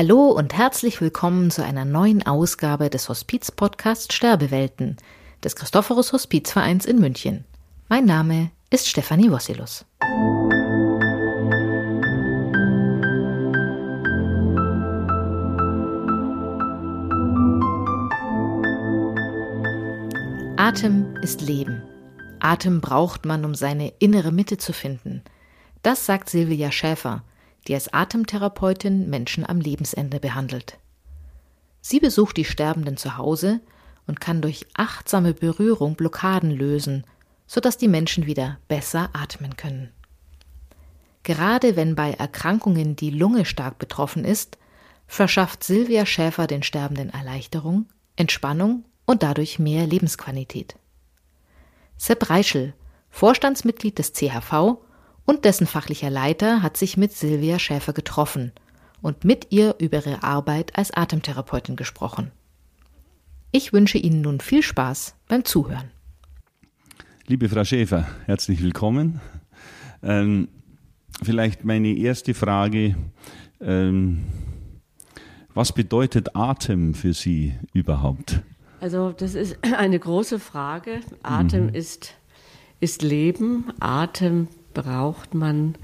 Hallo und herzlich willkommen zu einer neuen Ausgabe des Hospiz-Podcasts Sterbewelten des Christophorus Hospizvereins in München. Mein Name ist Stefanie Wossilus. Atem ist Leben. Atem braucht man, um seine innere Mitte zu finden. Das sagt Silvia Schäfer, die als Atemtherapeutin Menschen am Lebensende behandelt. Sie besucht die Sterbenden zu Hause und kann durch achtsame Berührung Blockaden lösen, sodass die Menschen wieder besser atmen können. Gerade wenn bei Erkrankungen die Lunge stark betroffen ist, verschafft Silvia Schäfer den Sterbenden Erleichterung, Entspannung und dadurch mehr Lebensqualität. Sepp Reischel, Vorstandsmitglied des CHV und dessen fachlicher Leiter, hat sich mit Silvia Schäfer getroffen und mit ihr über ihre Arbeit als Atemtherapeutin gesprochen. Ich wünsche Ihnen nun viel Spaß beim Zuhören. Liebe Frau Schäfer, herzlich willkommen. Ähm, vielleicht meine erste Frage. Ähm, was bedeutet Atem für Sie überhaupt? Also das ist eine große Frage. Atem mhm. ist, ist Leben. Atem braucht man,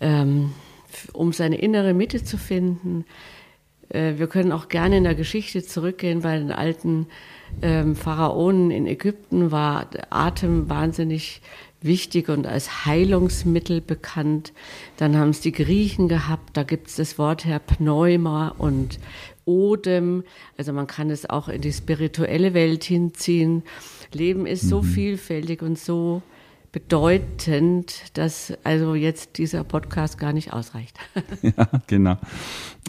ähm, um seine innere Mitte zu finden. Äh, wir können auch gerne in der Geschichte zurückgehen. Bei den alten ähm, Pharaonen in Ägypten war Atem wahnsinnig wichtig und als Heilungsmittel bekannt. Dann haben es die Griechen gehabt, da gibt es das Wort her Pneuma und Odem. Also man kann es auch in die spirituelle Welt hinziehen. Leben ist so mhm. vielfältig und so bedeutend, dass also jetzt dieser Podcast gar nicht ausreicht. ja, genau.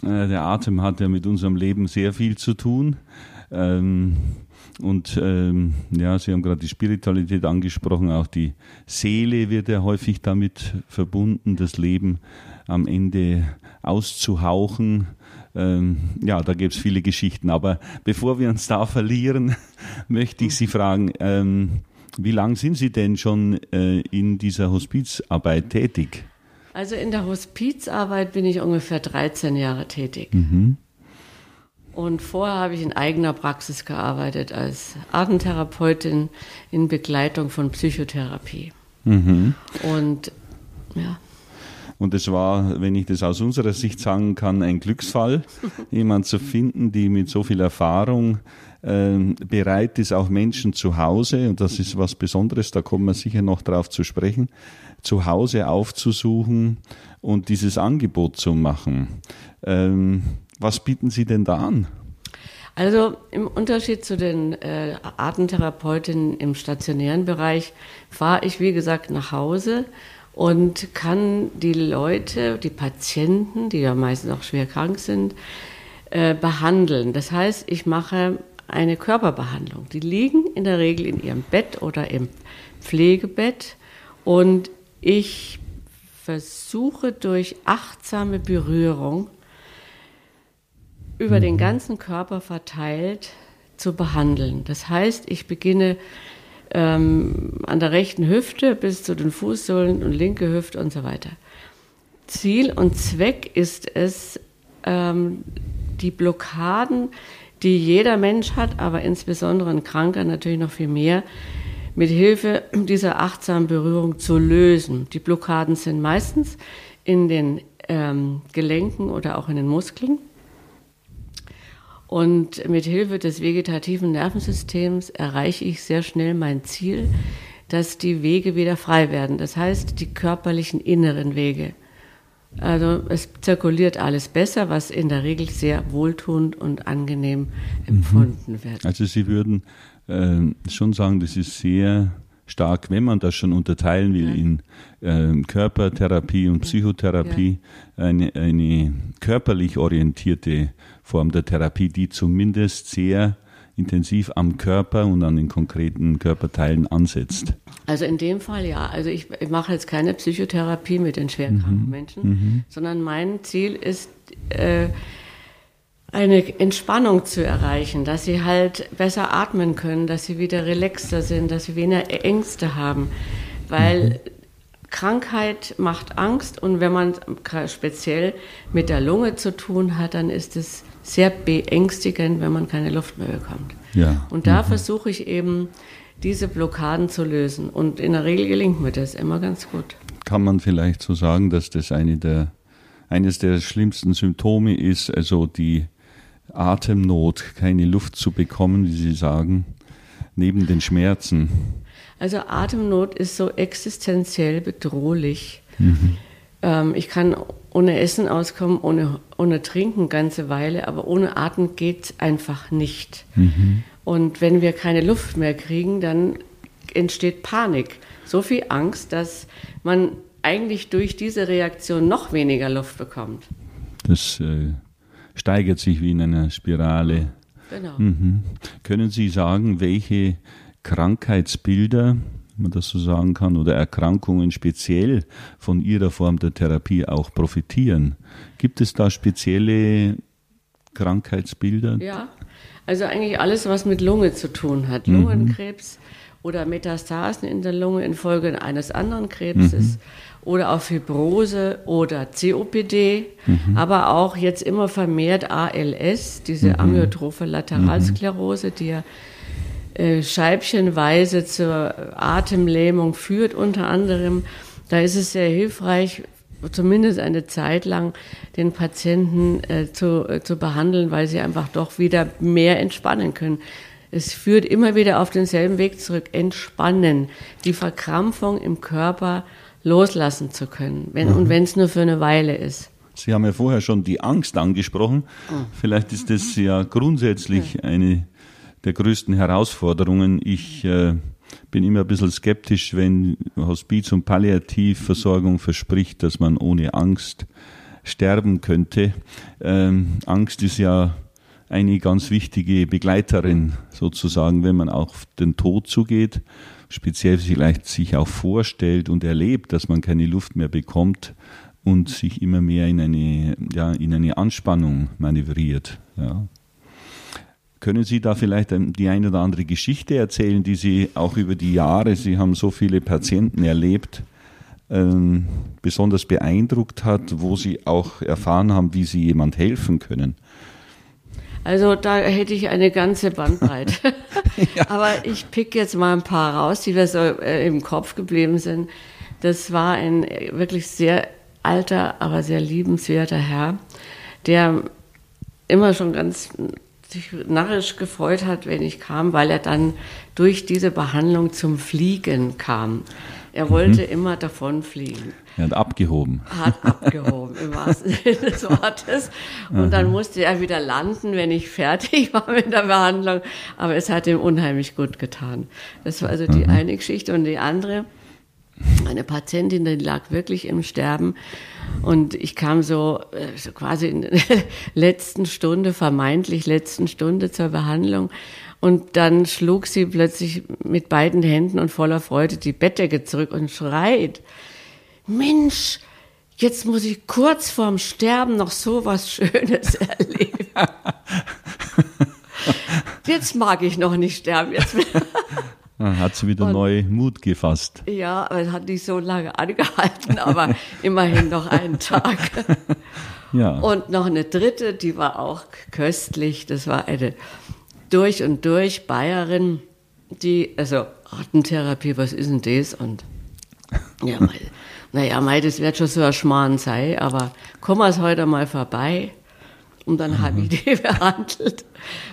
Äh, der Atem hat ja mit unserem Leben sehr viel zu tun. Ähm, und ähm, ja, Sie haben gerade die Spiritualität angesprochen, auch die Seele wird ja häufig damit verbunden, das Leben am Ende auszuhauchen. Ähm, ja, da gibt es viele Geschichten. Aber bevor wir uns da verlieren, möchte ich Sie fragen, wie lange sind Sie denn schon äh, in dieser Hospizarbeit tätig? Also in der Hospizarbeit bin ich ungefähr 13 Jahre tätig. Mhm. Und vorher habe ich in eigener Praxis gearbeitet als Atemtherapeutin in Begleitung von Psychotherapie. Mhm. Und ja. Und es war, wenn ich das aus unserer Sicht sagen kann, ein Glücksfall, jemand zu finden, die mit so viel Erfahrung bereit ist, auch Menschen zu Hause, und das ist was Besonderes, da kommen wir sicher noch drauf zu sprechen, zu Hause aufzusuchen und dieses Angebot zu machen. Ähm, was bieten Sie denn da an? Also im Unterschied zu den äh, Atemtherapeutinnen im stationären Bereich fahre ich, wie gesagt, nach Hause und kann die Leute, die Patienten, die ja meistens auch schwer krank sind, äh, behandeln. Das heißt, ich mache eine Körperbehandlung. Die liegen in der Regel in ihrem Bett oder im Pflegebett und ich versuche durch achtsame Berührung über den mhm. ganzen Körper verteilt zu behandeln. Das heißt, ich beginne ähm, an der rechten Hüfte bis zu den Fußsohlen und linke Hüfte und so weiter. Ziel und Zweck ist es, ähm, die Blockaden, die jeder Mensch hat, aber insbesondere ein Kranker natürlich noch viel mehr, mit Hilfe dieser achtsamen Berührung zu lösen. Die Blockaden sind meistens in den ähm, Gelenken oder auch in den Muskeln. Und mit Hilfe des vegetativen Nervensystems erreiche ich sehr schnell mein Ziel, dass die Wege wieder frei werden. Das heißt, die körperlichen inneren Wege. Also es zirkuliert alles besser, was in der Regel sehr wohltuend und angenehm empfunden mhm. wird. Also Sie würden äh, schon sagen, das ist sehr stark, wenn man das schon unterteilen will ja. in äh, Körpertherapie und Psychotherapie, ja. eine, eine körperlich orientierte Form der Therapie, die zumindest sehr intensiv am Körper und an den konkreten Körperteilen ansetzt. Also in dem Fall ja. Also ich, ich mache jetzt keine Psychotherapie mit den schwerkranken mhm. Menschen, mhm. sondern mein Ziel ist, äh, eine Entspannung zu erreichen, dass sie halt besser atmen können, dass sie wieder relaxter sind, dass sie weniger Ängste haben. Weil mhm. Krankheit macht Angst und wenn man speziell mit der Lunge zu tun hat, dann ist es sehr beängstigend, wenn man keine Luft mehr bekommt. Ja. Und da mhm. versuche ich eben, diese Blockaden zu lösen. Und in der Regel gelingt mir das immer ganz gut. Kann man vielleicht so sagen, dass das eine der, eines der schlimmsten Symptome ist, also die Atemnot, keine Luft zu bekommen, wie Sie sagen, neben den Schmerzen? Also Atemnot ist so existenziell bedrohlich. Mhm. Ähm, ich kann ohne Essen auskommen, ohne, ohne Trinken ganze Weile, aber ohne Atem geht es einfach nicht. Mhm. Und wenn wir keine Luft mehr kriegen, dann entsteht Panik. So viel Angst, dass man eigentlich durch diese Reaktion noch weniger Luft bekommt. Das äh, steigert sich wie in einer Spirale. Genau. Mhm. Können Sie sagen, welche Krankheitsbilder, wenn man das so sagen kann, oder Erkrankungen speziell von Ihrer Form der Therapie auch profitieren? Gibt es da spezielle Krankheitsbilder? Ja, also eigentlich alles, was mit Lunge zu tun hat. Mhm. Lungenkrebs oder Metastasen in der Lunge infolge eines anderen Krebses. Mhm oder auch Fibrose oder COPD, mhm. aber auch jetzt immer vermehrt ALS, diese mhm. amyotrophe Lateralsklerose, die ja äh, scheibchenweise zur Atemlähmung führt unter anderem. Da ist es sehr hilfreich, zumindest eine Zeit lang den Patienten äh, zu, äh, zu behandeln, weil sie einfach doch wieder mehr entspannen können. Es führt immer wieder auf denselben Weg zurück. Entspannen, die Verkrampfung im Körper loslassen zu können, wenn, mhm. und wenn es nur für eine Weile ist. Sie haben ja vorher schon die Angst angesprochen. Mhm. Vielleicht ist das ja grundsätzlich eine der größten Herausforderungen. Ich äh, bin immer ein bisschen skeptisch, wenn Hospiz- und Palliativversorgung verspricht, dass man ohne Angst sterben könnte. Ähm, Angst ist ja eine ganz wichtige Begleiterin sozusagen, wenn man auf den Tod zugeht speziell vielleicht sich auch vorstellt und erlebt, dass man keine Luft mehr bekommt und sich immer mehr in eine, ja, in eine Anspannung manövriert. Ja. Können Sie da vielleicht die eine oder andere Geschichte erzählen, die Sie auch über die Jahre, Sie haben so viele Patienten erlebt, ähm, besonders beeindruckt hat, wo Sie auch erfahren haben, wie Sie jemand helfen können? Also da hätte ich eine ganze Bandbreite. ja. Aber ich pick jetzt mal ein paar raus, die mir so äh, im Kopf geblieben sind. Das war ein äh, wirklich sehr alter, aber sehr liebenswerter Herr, der immer schon ganz sich narrisch gefreut hat, wenn ich kam, weil er dann durch diese Behandlung zum Fliegen kam. Er wollte mhm. immer davon fliegen. Er hat abgehoben. Hat abgehoben, im wahrsten Sinne des Wortes. Und dann musste er wieder landen, wenn ich fertig war mit der Behandlung. Aber es hat ihm unheimlich gut getan. Das war also die mhm. eine Geschichte. Und die andere, eine Patientin, die lag wirklich im Sterben. Und ich kam so, äh, so quasi in der letzten Stunde, vermeintlich letzten Stunde zur Behandlung. Und dann schlug sie plötzlich mit beiden Händen und voller Freude die Bettdecke zurück und schreit, Mensch, jetzt muss ich kurz vorm Sterben noch so was Schönes erleben. jetzt mag ich noch nicht sterben. Jetzt hat sie wieder und, neu Mut gefasst. Ja, aber es hat nicht so lange angehalten, aber immerhin noch einen Tag. Ja. Und noch eine dritte, die war auch köstlich. Das war eine durch und durch Bayerin, die, also Artentherapie, was ist denn das? Und ja, mal, naja, mei, das wird schon so ein Schmarrn sein, aber komm mal heute mal vorbei. Und dann mhm. habe ich die behandelt.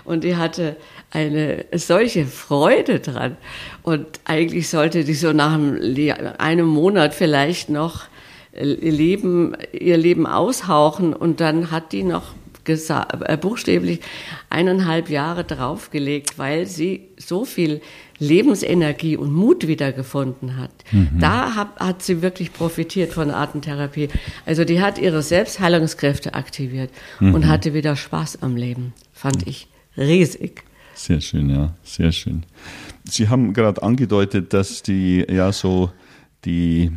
Und die hatte eine solche Freude dran. Und eigentlich sollte die so nach einem Monat vielleicht noch ihr Leben, ihr Leben aushauchen. Und dann hat die noch äh, buchstäblich eineinhalb Jahre draufgelegt, weil sie so viel Lebensenergie und Mut wiedergefunden hat. Mhm. Da hat, hat sie wirklich profitiert von Artentherapie. Also die hat ihre Selbstheilungskräfte aktiviert mhm. und hatte wieder Spaß am Leben. Fand ich riesig. Sehr schön, ja, sehr schön. Sie haben gerade angedeutet, dass die ja so die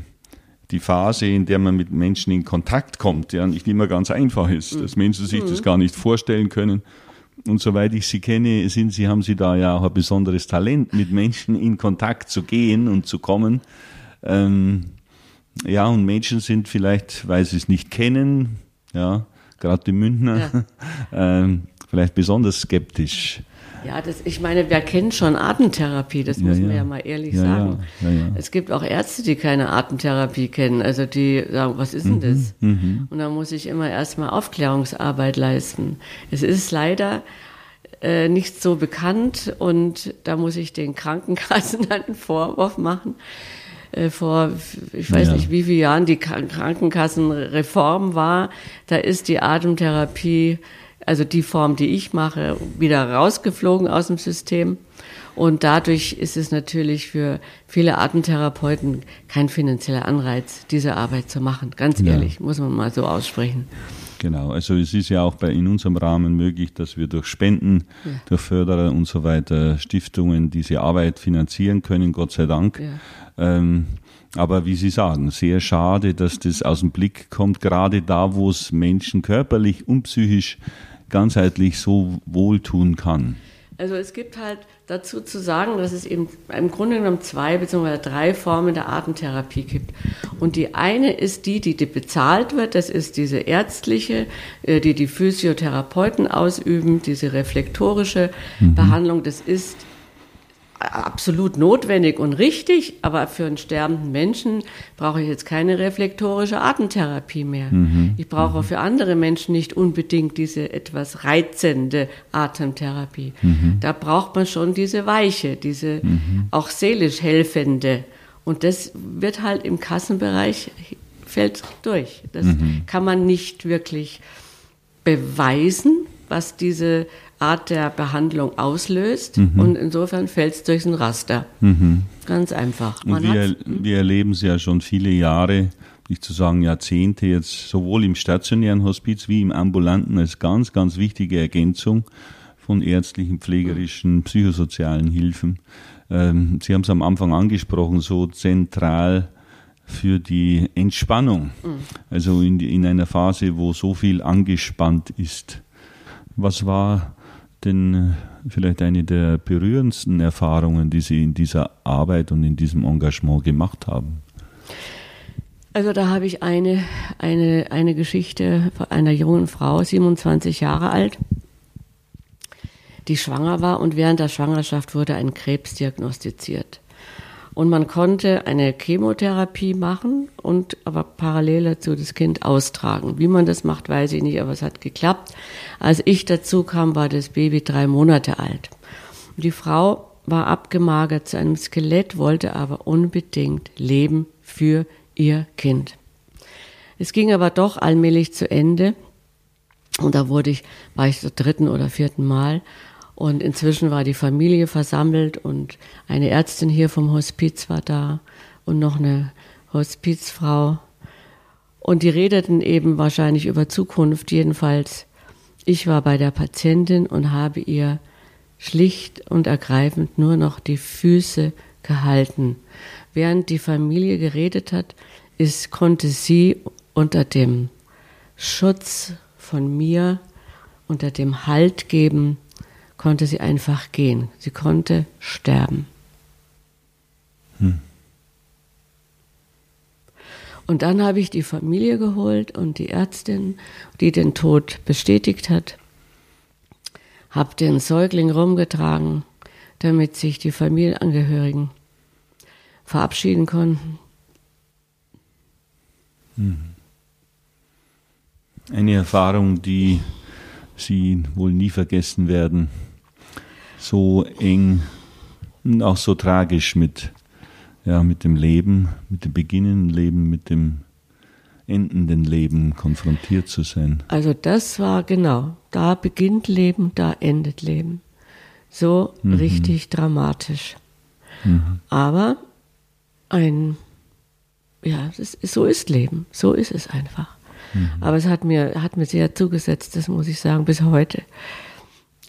die Phase, in der man mit Menschen in Kontakt kommt, ja nicht immer ganz einfach ist, dass Menschen sich das mhm. gar nicht vorstellen können. Und soweit ich Sie kenne, sind Sie, haben Sie da ja auch ein besonderes Talent, mit Menschen in Kontakt zu gehen und zu kommen. Ähm, ja, und Menschen sind vielleicht, weil sie es nicht kennen, ja, gerade die Münchner, ja. ähm, vielleicht besonders skeptisch. Ja, das, ich meine, wer kennt schon Atemtherapie? Das ja, muss man ja, ja mal ehrlich ja, sagen. Es gibt auch Ärzte, die keine Atemtherapie kennen. Also die sagen, was ist denn mhm, das? Mhm. Und da muss ich immer erstmal Aufklärungsarbeit leisten. Es ist leider äh, nicht so bekannt und da muss ich den Krankenkassen einen Vorwurf machen. Äh, vor, ich weiß nicht, wie viele Jahren die Krankenkassenreform war, da ist die Atemtherapie also die Form, die ich mache, wieder rausgeflogen aus dem System. Und dadurch ist es natürlich für viele Atemtherapeuten kein finanzieller Anreiz, diese Arbeit zu machen. Ganz ehrlich, ja. muss man mal so aussprechen. Genau, also es ist ja auch bei, in unserem Rahmen möglich, dass wir durch Spenden, ja. durch Förderer und so weiter, Stiftungen diese Arbeit finanzieren können, Gott sei Dank. Ja. Ähm, aber wie Sie sagen, sehr schade, dass das aus dem Blick kommt, gerade da, wo es Menschen körperlich und psychisch ganzheitlich so wohltun kann? Also es gibt halt dazu zu sagen, dass es eben im Grunde genommen zwei bzw. drei Formen der Atemtherapie gibt. Und die eine ist die, die bezahlt wird, das ist diese ärztliche, äh, die die Physiotherapeuten ausüben, diese reflektorische mhm. Behandlung, das ist absolut notwendig und richtig, aber für einen sterbenden Menschen brauche ich jetzt keine reflektorische Atemtherapie mehr. Mhm. Ich brauche mhm. für andere Menschen nicht unbedingt diese etwas reizende Atemtherapie. Mhm. Da braucht man schon diese weiche, diese mhm. auch seelisch helfende. Und das wird halt im Kassenbereich fällt durch. Das mhm. kann man nicht wirklich beweisen, was diese Art der Behandlung auslöst. Mhm. Und insofern fällt es durch ein Raster. Mhm. Ganz einfach. Man und wir, wir erleben es ja schon viele Jahre, nicht zu sagen Jahrzehnte, jetzt sowohl im stationären Hospiz wie im ambulanten als ganz, ganz wichtige Ergänzung von ärztlichen, pflegerischen, psychosozialen Hilfen. Ähm, Sie haben es am Anfang angesprochen, so zentral für die Entspannung. Mhm. Also in, in einer Phase, wo so viel angespannt ist. Was war denn äh, vielleicht eine der berührendsten Erfahrungen, die Sie in dieser Arbeit und in diesem Engagement gemacht haben? Also da habe ich eine, eine, eine Geschichte von einer jungen Frau, 27 Jahre alt, die schwanger war und während der Schwangerschaft wurde ein Krebs diagnostiziert. Und man konnte eine Chemotherapie machen und aber parallel dazu das Kind austragen. Wie man das macht, weiß ich nicht, aber es hat geklappt. Als ich dazu kam, war das Baby drei Monate alt. Die Frau war abgemagert zu einem Skelett, wollte aber unbedingt leben für ihr Kind. Es ging aber doch allmählich zu Ende. Und da wurde ich, war ich zum dritten oder vierten Mal und inzwischen war die Familie versammelt und eine Ärztin hier vom Hospiz war da und noch eine Hospizfrau. Und die redeten eben wahrscheinlich über Zukunft. Jedenfalls, ich war bei der Patientin und habe ihr schlicht und ergreifend nur noch die Füße gehalten. Während die Familie geredet hat, ist, konnte sie unter dem Schutz von mir, unter dem Halt geben, konnte sie einfach gehen. Sie konnte sterben. Hm. Und dann habe ich die Familie geholt und die Ärztin, die den Tod bestätigt hat, habe den Säugling rumgetragen, damit sich die Familienangehörigen verabschieden konnten. Hm. Eine Erfahrung, die Sie wohl nie vergessen werden so eng und auch so tragisch mit, ja, mit dem Leben, mit dem beginnenden Leben, mit dem endenden Leben konfrontiert zu sein. Also das war genau, da beginnt Leben, da endet Leben. So mhm. richtig dramatisch. Mhm. Aber ein, ja, ist, so ist Leben, so ist es einfach. Mhm. Aber es hat mir, hat mir sehr zugesetzt, das muss ich sagen, bis heute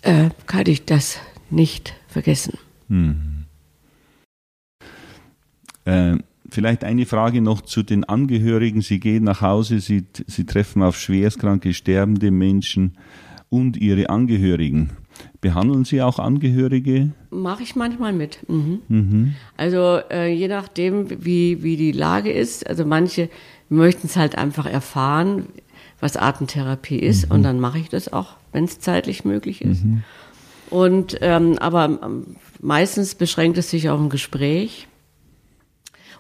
äh, kann ich das nicht vergessen. Hm. Äh, vielleicht eine Frage noch zu den Angehörigen. Sie gehen nach Hause, Sie, Sie treffen auf schwerstkranke, sterbende Menschen und ihre Angehörigen. Behandeln Sie auch Angehörige? Mache ich manchmal mit. Mhm. Mhm. Also äh, je nachdem, wie, wie die Lage ist. Also manche möchten es halt einfach erfahren, was Atemtherapie ist. Mhm. Und dann mache ich das auch, wenn es zeitlich möglich ist. Und ähm, aber ähm, meistens beschränkt es sich auf ein Gespräch.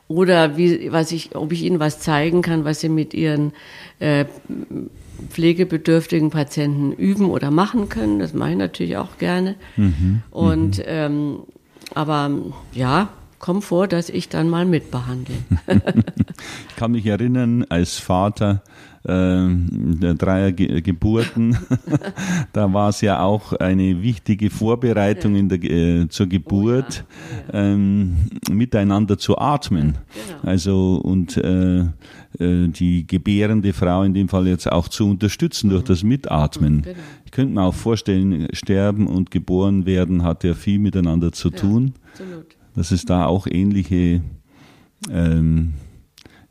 Oder wie, was ich, ob ich ihnen was zeigen kann, was sie mit ihren äh, pflegebedürftigen Patienten üben oder machen können. Das mache ich natürlich auch gerne. Mhm, und mhm. ähm, aber ja, kommt vor, dass ich dann mal mitbehandle. ich kann mich erinnern, als Vater äh, der Dreier Geburten, da war es ja auch eine wichtige Vorbereitung in der, äh, zur Geburt, oh ja. ähm, miteinander zu atmen. Genau. Also und äh, äh, die gebärende Frau in dem Fall jetzt auch zu unterstützen mhm. durch das Mitatmen. Genau. Ich könnte mir auch vorstellen, sterben und geboren werden hat ja viel miteinander zu tun. Absolut dass es da auch ähnliche ähm,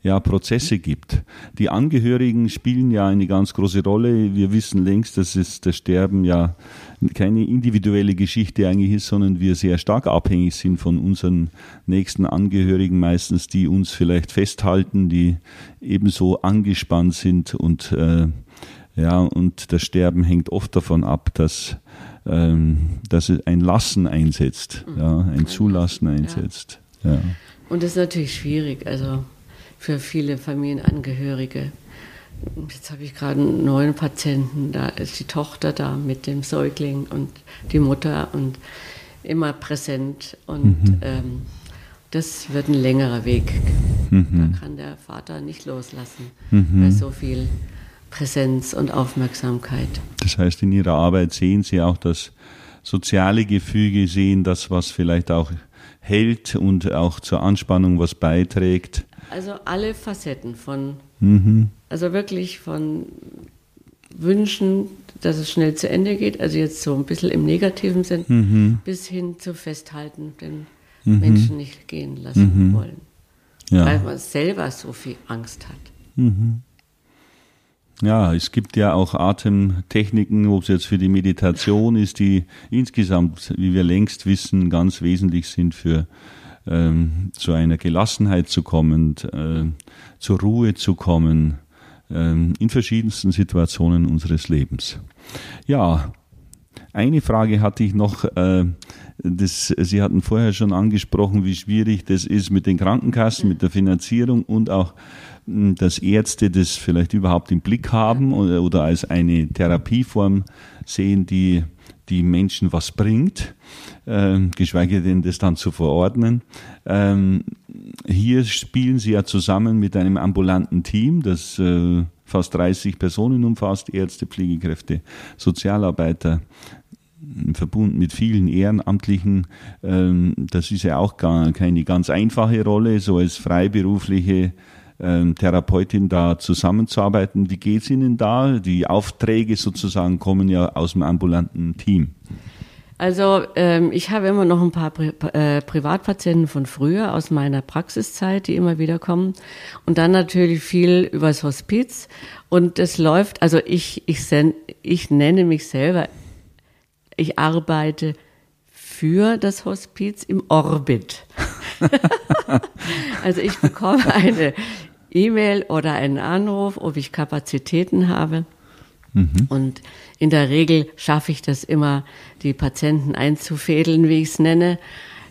ja, Prozesse gibt. Die Angehörigen spielen ja eine ganz große Rolle. Wir wissen längst, dass es das Sterben ja keine individuelle Geschichte eigentlich ist, sondern wir sehr stark abhängig sind von unseren nächsten Angehörigen meistens, die uns vielleicht festhalten, die ebenso angespannt sind und äh, ja, und das Sterben hängt oft davon ab, dass ähm, dass es ein Lassen einsetzt, mhm. ja, ein Zulassen einsetzt. Ja. ja. Und das ist natürlich schwierig, also für viele Familienangehörige. Jetzt habe ich gerade einen neuen Patienten, da ist die Tochter da mit dem Säugling und die Mutter und immer präsent und mhm. ähm, das wird ein längerer Weg. Mhm. Da kann der Vater nicht loslassen mhm. bei so viel Präsenz und Aufmerksamkeit. Das heißt, in Ihrer Arbeit sehen Sie auch das soziale Gefüge, sehen das, was vielleicht auch hält und auch zur Anspannung was beiträgt. Also alle Facetten von, mhm. also wirklich von Wünschen, dass es schnell zu Ende geht, also jetzt so ein bisschen im negativen Sinn, mhm. bis hin zu Festhalten, den mhm. Menschen nicht gehen lassen mhm. wollen. Ja. Weil man selber so viel Angst hat. Mhm. Ja, es gibt ja auch Atemtechniken, ob es jetzt für die Meditation ist, die insgesamt, wie wir längst wissen, ganz wesentlich sind für ähm, zu einer Gelassenheit zu kommen, äh, zur Ruhe zu kommen, äh, in verschiedensten Situationen unseres Lebens. Ja, eine Frage hatte ich noch. Äh, das, Sie hatten vorher schon angesprochen, wie schwierig das ist mit den Krankenkassen, mit der Finanzierung und auch dass Ärzte das vielleicht überhaupt im Blick haben oder, oder als eine Therapieform sehen, die die Menschen was bringt, äh, geschweige denn das dann zu verordnen. Ähm, hier spielen sie ja zusammen mit einem ambulanten Team, das äh, fast 30 Personen umfasst, Ärzte, Pflegekräfte, Sozialarbeiter, verbunden mit vielen Ehrenamtlichen. Ähm, das ist ja auch gar keine ganz einfache Rolle, so als freiberufliche ähm, Therapeutin da zusammenzuarbeiten. Wie geht es Ihnen da? Die Aufträge sozusagen kommen ja aus dem ambulanten Team. Also ähm, ich habe immer noch ein paar Pri äh, Privatpatienten von früher aus meiner Praxiszeit, die immer wieder kommen. Und dann natürlich viel übers Hospiz. Und es läuft, also ich, ich, ich nenne mich selber, ich arbeite für das Hospiz im Orbit. also ich bekomme eine E-Mail oder einen Anruf, ob ich Kapazitäten habe. Mhm. Und in der Regel schaffe ich das immer, die Patienten einzufädeln, wie ich es nenne.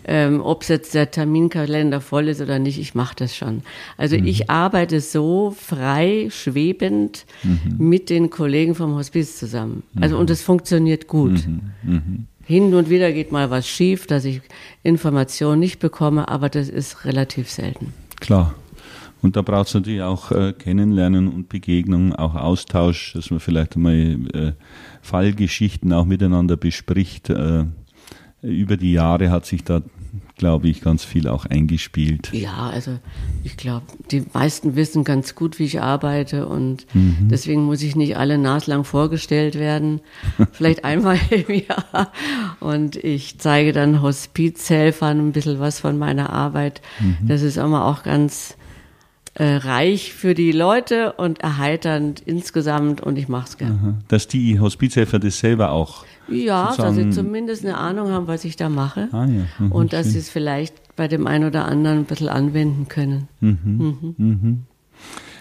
Ähm, ob jetzt der Terminkalender voll ist oder nicht, ich mache das schon. Also mhm. ich arbeite so frei, schwebend mhm. mit den Kollegen vom Hospiz zusammen. Also und es funktioniert gut. Mhm. Mhm. Hin und wieder geht mal was schief, dass ich Informationen nicht bekomme, aber das ist relativ selten. Klar. Und da braucht es natürlich auch äh, Kennenlernen und Begegnung, auch Austausch, dass man vielleicht einmal äh, Fallgeschichten auch miteinander bespricht. Äh, über die Jahre hat sich da glaube ich, ganz viel auch eingespielt. Ja, also ich glaube, die meisten wissen ganz gut, wie ich arbeite und mhm. deswegen muss ich nicht alle naslang vorgestellt werden. Vielleicht einmal im Jahr. Und ich zeige dann Hospizhelfern ein bisschen was von meiner Arbeit. Mhm. Das ist immer auch ganz äh, reich für die Leute und erheiternd insgesamt und ich mache es gerne. Dass die Hospizhelfer das selber auch. Ja, dass sie zumindest eine Ahnung haben, was ich da mache. Ah, ja. mhm, und dass sie es vielleicht bei dem einen oder anderen ein bisschen anwenden können. Mhm. Mhm. mhm.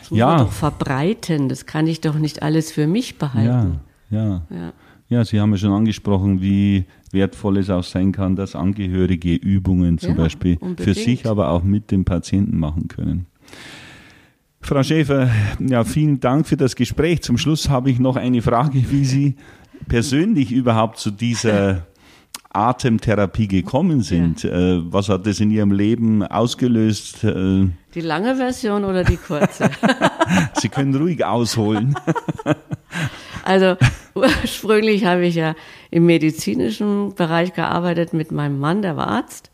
Das muss ja. man doch verbreiten. Das kann ich doch nicht alles für mich behalten. Ja, ja. ja. ja Sie haben ja schon angesprochen, wie wertvoll es auch sein kann, dass Angehörige Übungen zum ja, Beispiel unbedingt. für sich, aber auch mit dem Patienten machen können. Frau Schäfer, ja, vielen Dank für das Gespräch. Zum Schluss habe ich noch eine Frage, wie Sie persönlich überhaupt zu dieser Atemtherapie gekommen sind. Ja. Äh, was hat das in Ihrem Leben ausgelöst? Äh, die lange Version oder die kurze? Sie können ruhig ausholen. Also ursprünglich habe ich ja im medizinischen Bereich gearbeitet mit meinem Mann, der war Arzt.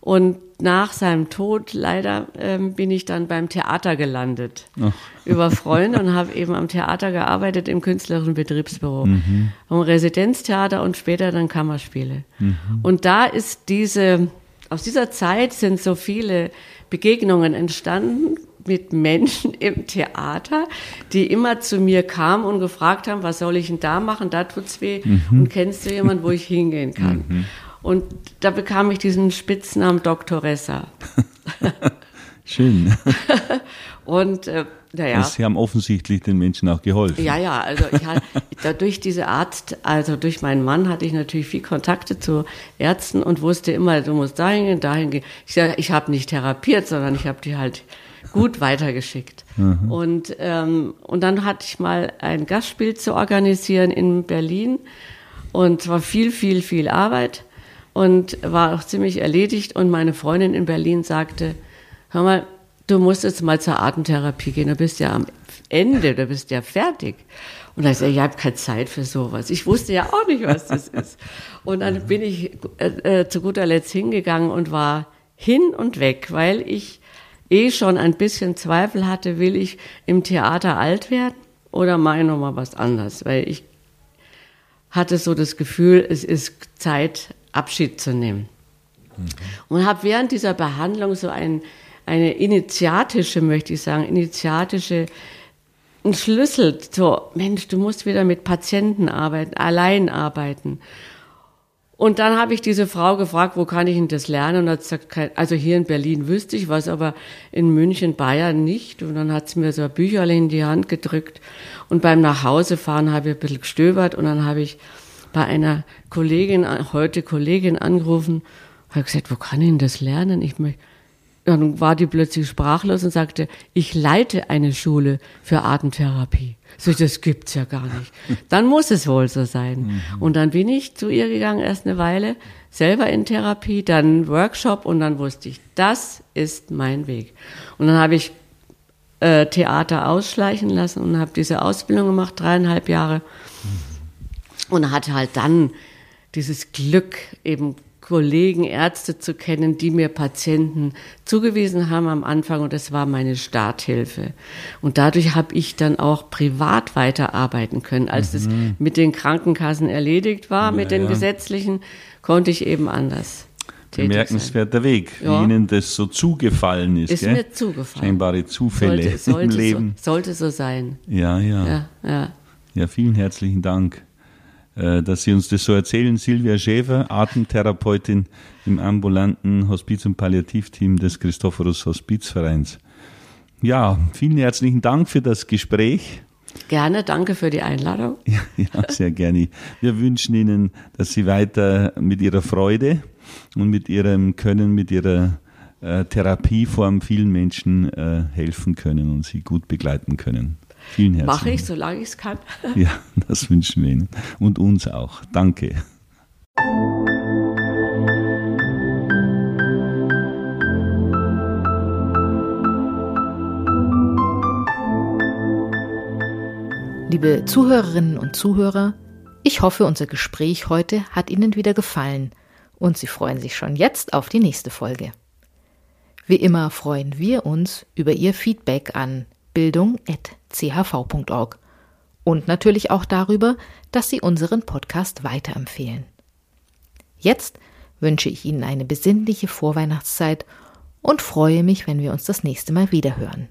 Und nach seinem Tod leider ähm, bin ich dann beim Theater gelandet Ach. über Freunde und habe eben am Theater gearbeitet im künstlerischen Betriebsbüro, mhm. am Residenztheater und später dann Kammerspiele. Mhm. Und da ist diese aus dieser Zeit sind so viele Begegnungen entstanden mit Menschen im Theater, die immer zu mir kamen und gefragt haben, was soll ich denn da machen, da tut's weh mhm. und kennst du jemanden, wo ich hingehen kann? Und da bekam ich diesen Spitznamen Doktoressa. Schön. und äh, naja. Sie haben offensichtlich den Menschen auch geholfen. Ja, ja, also ich hatte, durch diese Arzt, also durch meinen Mann hatte ich natürlich viel Kontakte zu Ärzten und wusste immer, du musst dahin gehen, dahin gehen. Ich, ich habe nicht therapiert, sondern ich habe die halt gut weitergeschickt. Mhm. Und, ähm, und dann hatte ich mal ein Gastspiel zu organisieren in Berlin und zwar viel, viel, viel Arbeit und war auch ziemlich erledigt. Und meine Freundin in Berlin sagte, hör mal, du musst jetzt mal zur Atemtherapie gehen, du bist ja am Ende, du bist ja fertig. Und da ich sagte, ich habe keine Zeit für sowas. Ich wusste ja auch nicht, was das ist. Und dann bin ich äh, äh, zu guter Letzt hingegangen und war hin und weg, weil ich eh schon ein bisschen Zweifel hatte, will ich im Theater alt werden oder mache ich nochmal was anderes? Weil ich hatte so das Gefühl, es ist Zeit, Abschied zu nehmen. Mhm. Und habe während dieser Behandlung so ein eine initiatische, möchte ich sagen, initiatische ein Schlüssel so, Mensch, du musst wieder mit Patienten arbeiten, allein arbeiten. Und dann habe ich diese Frau gefragt, wo kann ich denn das lernen? Und hat gesagt, also hier in Berlin wüsste ich was, aber in München, Bayern nicht. Und dann hat sie mir so ein Bücherle in die Hand gedrückt. Und beim Nachhausefahren habe ich ein bisschen gestöbert und dann habe ich bei einer Kollegin, heute Kollegin angerufen, habe gesagt, wo kann ich denn das lernen? Ich möchte, dann war die plötzlich sprachlos und sagte, ich leite eine Schule für Atemtherapie. So, das gibt's ja gar nicht. Dann muss es wohl so sein. Mhm. Und dann bin ich zu ihr gegangen, erst eine Weile, selber in Therapie, dann Workshop und dann wusste ich, das ist mein Weg. Und dann habe ich äh, Theater ausschleichen lassen und habe diese Ausbildung gemacht, dreieinhalb Jahre. Und hatte halt dann dieses Glück, eben Kollegen, Ärzte zu kennen, die mir Patienten zugewiesen haben am Anfang und das war meine Starthilfe. Und dadurch habe ich dann auch privat weiterarbeiten können. Als mhm. mit den Krankenkassen erledigt war, ja, mit den ja. gesetzlichen, konnte ich eben anders. Bemerkenswerter Weg, wie ja. Ihnen das so zugefallen ist. Ist gell? mir zugefallen. Scheinbare Zufälle sollte, sollte im Leben. So, sollte so sein. Ja. Ja, ja. ja vielen herzlichen Dank. Äh, dass Sie uns das so erzählen. Silvia Schäfer, Atemtherapeutin im ambulanten Hospiz- und Palliativteam des Christophorus Hospizvereins. Ja, vielen herzlichen Dank für das Gespräch. Gerne, danke für die Einladung. Ja, ja, sehr gerne. Wir wünschen Ihnen, dass Sie weiter mit Ihrer Freude und mit Ihrem Können, mit Ihrer äh, Therapieform vielen Menschen äh, helfen können und sie gut begleiten können. Vielen herzlichen Mache ich, solange ich es kann. Ja, das wünschen wir Ihnen. Und uns auch. Danke. Liebe Zuhörerinnen und Zuhörer, ich hoffe, unser Gespräch heute hat Ihnen wieder gefallen und Sie freuen sich schon jetzt auf die nächste Folge. Wie immer freuen wir uns über Ihr Feedback an bildung.chv.org und natürlich auch darüber, dass Sie unseren Podcast weiterempfehlen. Jetzt wünsche ich Ihnen eine besinnliche Vorweihnachtszeit und freue mich, wenn wir uns das nächste Mal wiederhören.